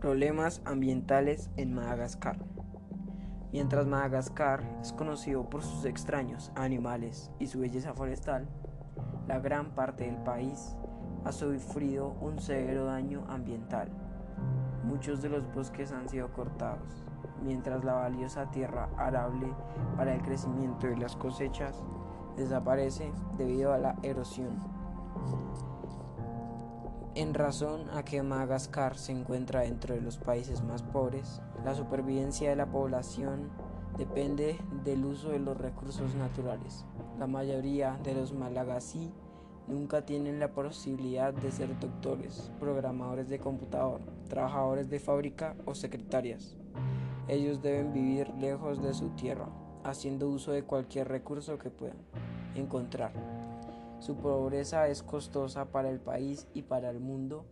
Problemas ambientales en Madagascar. Mientras Madagascar es conocido por sus extraños animales y su belleza forestal, la gran parte del país ha sufrido un severo daño ambiental. Muchos de los bosques han sido cortados, mientras la valiosa tierra arable para el crecimiento de las cosechas desaparece debido a la erosión. En razón a que Madagascar se encuentra dentro de los países más pobres, la supervivencia de la población depende del uso de los recursos naturales. La mayoría de los malagasí nunca tienen la posibilidad de ser doctores, programadores de computador, trabajadores de fábrica o secretarias. Ellos deben vivir lejos de su tierra, haciendo uso de cualquier recurso que puedan encontrar. Su pobreza es costosa para el país y para el mundo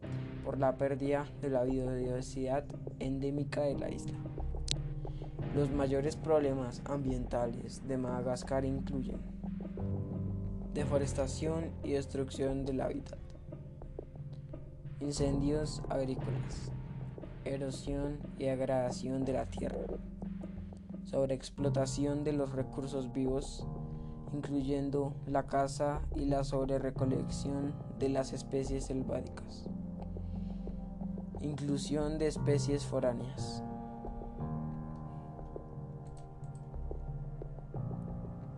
por la pérdida de la biodiversidad endémica de la isla. Los mayores problemas ambientales de Madagascar incluyen deforestación y destrucción del hábitat, incendios agrícolas, erosión y degradación de la tierra, sobreexplotación de los recursos vivos incluyendo la caza y la sobrerecolección de las especies selváticas. Inclusión de especies foráneas.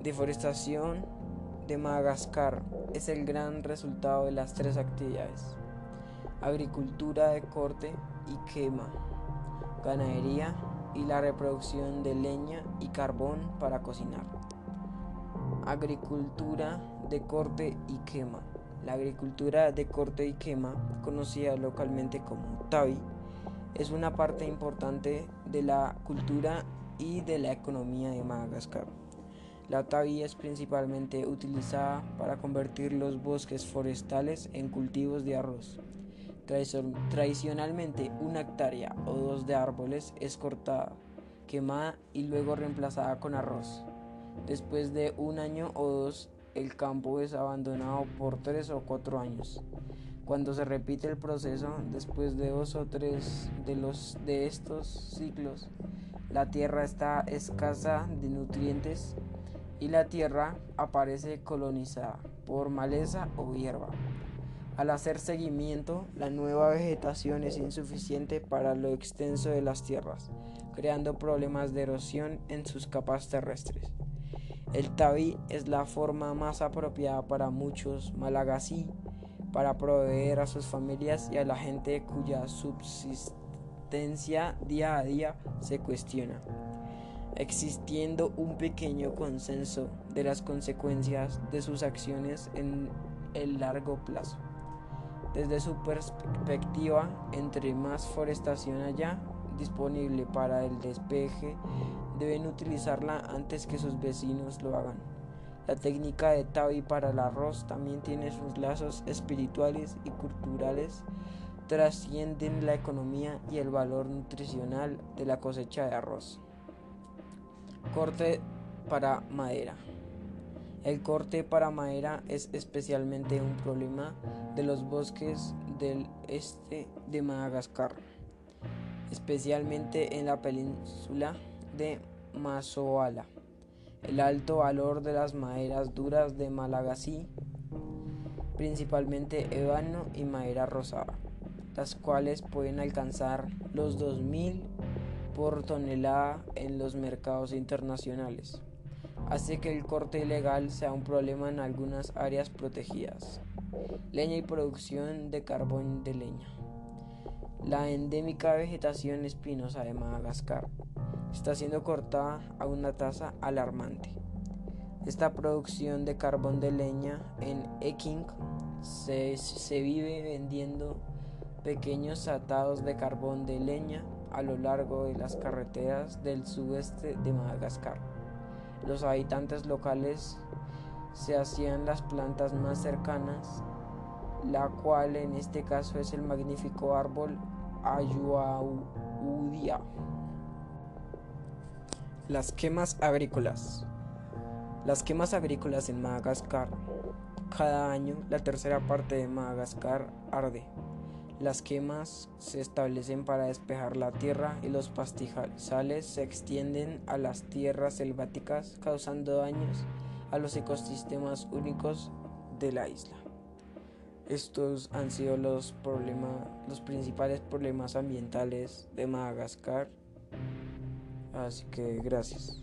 Deforestación de Madagascar es el gran resultado de las tres actividades. Agricultura de corte y quema, ganadería y la reproducción de leña y carbón para cocinar. Agricultura de corte y quema. La agricultura de corte y quema, conocida localmente como Tavi, es una parte importante de la cultura y de la economía de Madagascar. La Tavi es principalmente utilizada para convertir los bosques forestales en cultivos de arroz. Tradicionalmente, una hectárea o dos de árboles es cortada, quemada y luego reemplazada con arroz. Después de un año o dos, el campo es abandonado por tres o cuatro años. Cuando se repite el proceso, después de dos o tres de, los, de estos ciclos, la tierra está escasa de nutrientes y la tierra aparece colonizada por maleza o hierba. Al hacer seguimiento, la nueva vegetación es insuficiente para lo extenso de las tierras, creando problemas de erosión en sus capas terrestres. El tabí es la forma más apropiada para muchos malagasí para proveer a sus familias y a la gente cuya subsistencia día a día se cuestiona, existiendo un pequeño consenso de las consecuencias de sus acciones en el largo plazo. Desde su perspectiva, entre más forestación haya disponible para el despeje deben utilizarla antes que sus vecinos lo hagan. La técnica de Tavi para el arroz también tiene sus lazos espirituales y culturales, trascienden la economía y el valor nutricional de la cosecha de arroz. Corte para madera. El corte para madera es especialmente un problema de los bosques del este de Madagascar, especialmente en la península de Mazoala. El alto valor de las maderas duras de Malagasy, principalmente ébano y madera rosada, las cuales pueden alcanzar los 2000 por tonelada en los mercados internacionales, hace que el corte ilegal sea un problema en algunas áreas protegidas. Leña y producción de carbón de leña. La endémica vegetación espinosa de Madagascar está siendo cortada a una tasa alarmante. Esta producción de carbón de leña en Eking se, vive vendiendo pequeños atados de carbón de leña a lo largo de las carreteras del sudeste de Madagascar. Los habitantes locales se hacían las plantas más cercanas, la cual en este caso es el magnífico árbol Ayuaudia. Las quemas agrícolas. Las quemas agrícolas en Madagascar. Cada año la tercera parte de Madagascar arde. Las quemas se establecen para despejar la tierra y los pastizales se extienden a las tierras selváticas causando daños a los ecosistemas únicos de la isla. Estos han sido los, los principales problemas ambientales de Madagascar. Así que gracias.